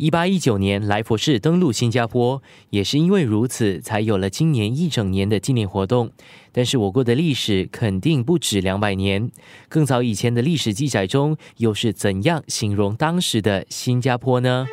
一八一九年，来佛士登陆新加坡，也是因为如此，才有了今年一整年的纪念活动。但是，我国的历史肯定不止两百年，更早以前的历史记载中，又是怎样形容当时的新加坡呢？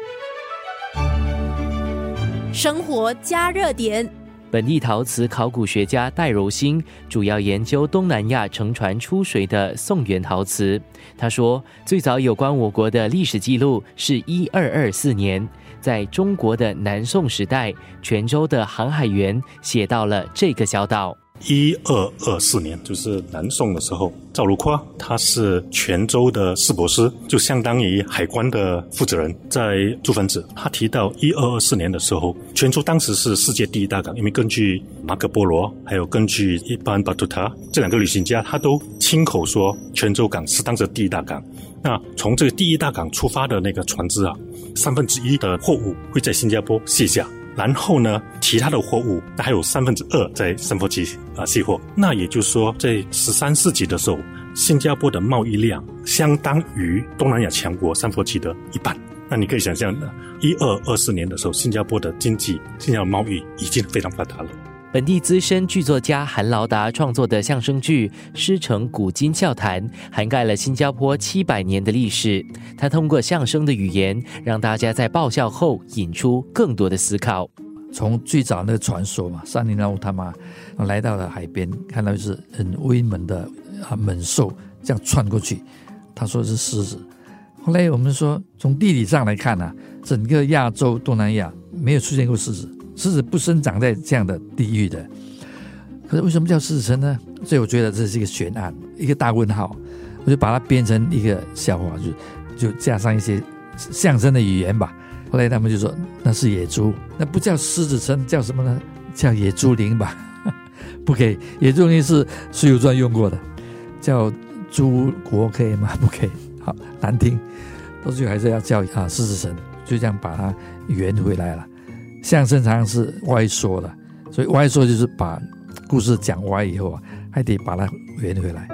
生活加热点。本地陶瓷考古学家戴柔新主要研究东南亚乘船出水的宋元陶瓷。他说，最早有关我国的历史记录是一二二四年，在中国的南宋时代，泉州的航海员写到了这个小岛。一二二四年，就是南宋的时候，赵如夸他是泉州的四博士，就相当于海关的负责人，在朱分子。他提到一二二四年的时候，泉州当时是世界第一大港，因为根据马可波罗，还有根据一般巴图塔这两个旅行家，他都亲口说泉州港是当时第一大港。那从这个第一大港出发的那个船只啊，三分之一的货物会在新加坡卸下。然后呢，其他的货物那还有三分之二在三佛期啊卸货。那也就是说，在十三世纪的时候，新加坡的贸易量相当于东南亚强国三佛期的一半。那你可以想象，一二二四年的时候，新加坡的经济、新加坡贸易已经非常发达了。本地资深剧作家韩劳达创作的相声剧《师承古今笑谈》，涵盖了新加坡七百年的历史。他通过相声的语言，让大家在爆笑后引出更多的思考。从最早那个传说嘛，三林老他妈来到了海边，看到是很威猛的啊猛兽这样窜过去，他说是狮子。后来我们说，从地理上来看呢，整个亚洲、东南亚没有出现过狮子。狮子不生长在这样的地域的，可是为什么叫狮子城呢？所以我觉得这是一个悬案，一个大问号。我就把它编成一个笑话，就就加上一些象征的语言吧。后来他们就说那是野猪，那不叫狮子城，叫什么呢？叫野猪林吧。不可以，野猪林是《水浒传》用过的，叫猪国可以吗？不可以，好难听。到最后还是要叫啊狮子城，就这样把它圆回来了。相声常常是歪说的，所以歪说就是把故事讲歪以后啊，还得把它圆回来。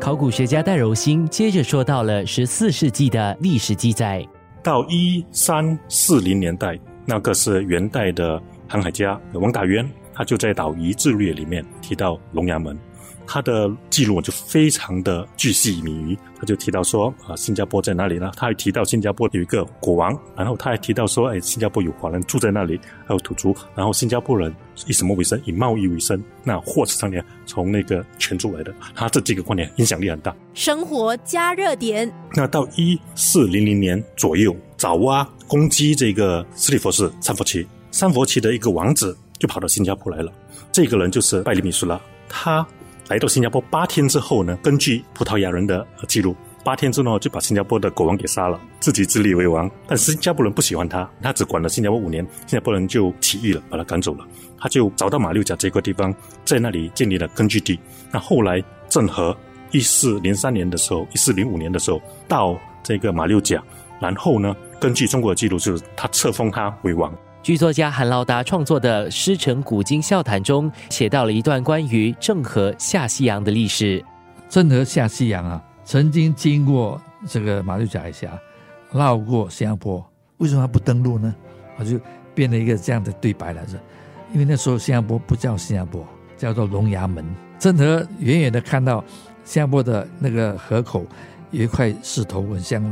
考古学家戴柔兴接着说到了十四世纪的历史记载，到一三四零年代，那个是元代的航海家王大渊，他就在《岛夷志略》里面提到龙牙门。他的记录就非常的巨细靡遗，他就提到说啊，新加坡在哪里呢？他还提到新加坡有一个国王，然后他还提到说，哎，新加坡有华人住在那里，还有土著，然后新加坡人以什么为生？以贸易为生。那货是从哪？从那个泉州来的。他这几个观点影响力很大。生活加热点。那到一四零零年左右，爪哇攻击这个斯里佛士三佛齐，三佛齐的一个王子就跑到新加坡来了。这个人就是拜里米苏拉，他。来到新加坡八天之后呢，根据葡萄牙人的记录，八天之后就把新加坡的国王给杀了，自己自立为王。但新加坡人不喜欢他，他只管了新加坡五年，新加坡人就起义了，把他赶走了。他就找到马六甲这个地方，在那里建立了根据地。那后来郑和一四零三年的时候，一四零五年的时候到这个马六甲，然后呢，根据中国的记录，就是他册封他为王。剧作家韩劳达创作的《师承古今笑谈》中写到了一段关于郑和下西洋的历史。郑和下西洋啊，曾经经过这个马六甲海峡，绕过新加坡，为什么他不登陆呢？我就变了一个这样的对白来着。因为那时候新加坡不叫新加坡，叫做龙牙门。郑和远远的看到新加坡的那个河口有一块石头，很像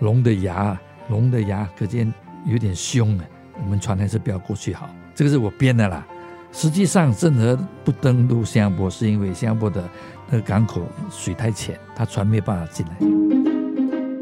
龙的牙，龙的牙，可见有点凶啊。我们船还是不要过去好，这个是我编的啦。实际上，郑和不登陆新加坡，是因为新加坡的那个港口水太浅，他船没办法进来。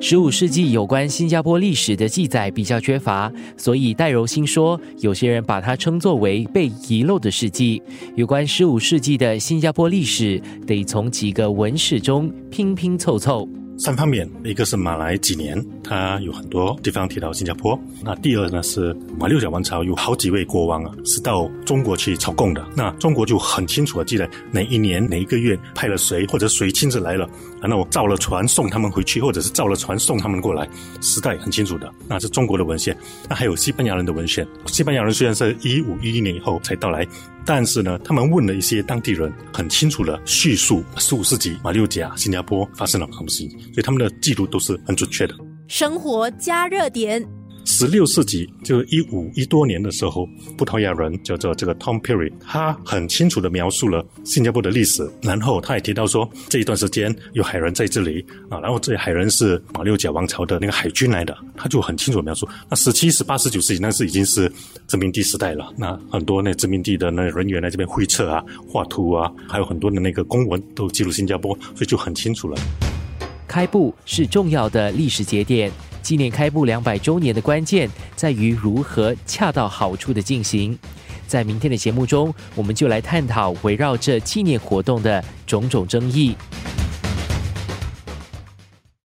十五世纪有关新加坡历史的记载比较缺乏，所以戴柔兴说，有些人把它称作为被遗漏的世纪。有关十五世纪的新加坡历史，得从几个文史中拼拼凑凑。三方面，一个是马来几年，它有很多地方提到新加坡。那第二呢是马六甲王朝有好几位国王啊，是到中国去朝贡的。那中国就很清楚的记得哪一年哪一个月派了谁，或者谁亲自来了，然后造了船送他们回去，或者是造了船送他们过来，时代很清楚的。那是中国的文献。那还有西班牙人的文献。西班牙人虽然是一五一一年以后才到来。但是呢，他们问了一些当地人，很清楚的叙述十五世纪马六甲、新加坡发生了什么事情，所以他们的记录都是很准确的。生活加热点，十六世纪就是一五一多年的时候，葡萄牙人叫做这个 Tom Perry，他很清楚的描述了新加坡的历史，然后他也提到说这一段时间有海人在这里啊，然后这些海人是马六甲王朝的那个海军来的，他就很清楚的描述。那十七、十八、十九世纪那是已经是殖民地时代了，那很多那殖民地的那人员来这边绘测啊、画图啊，还有很多的那个公文都记录新加坡，所以就很清楚了。开埠是重要的历史节点，纪念开埠两百周年的关键在于如何恰到好处的进行。在明天的节目中，我们就来探讨围绕这纪念活动的种种争议。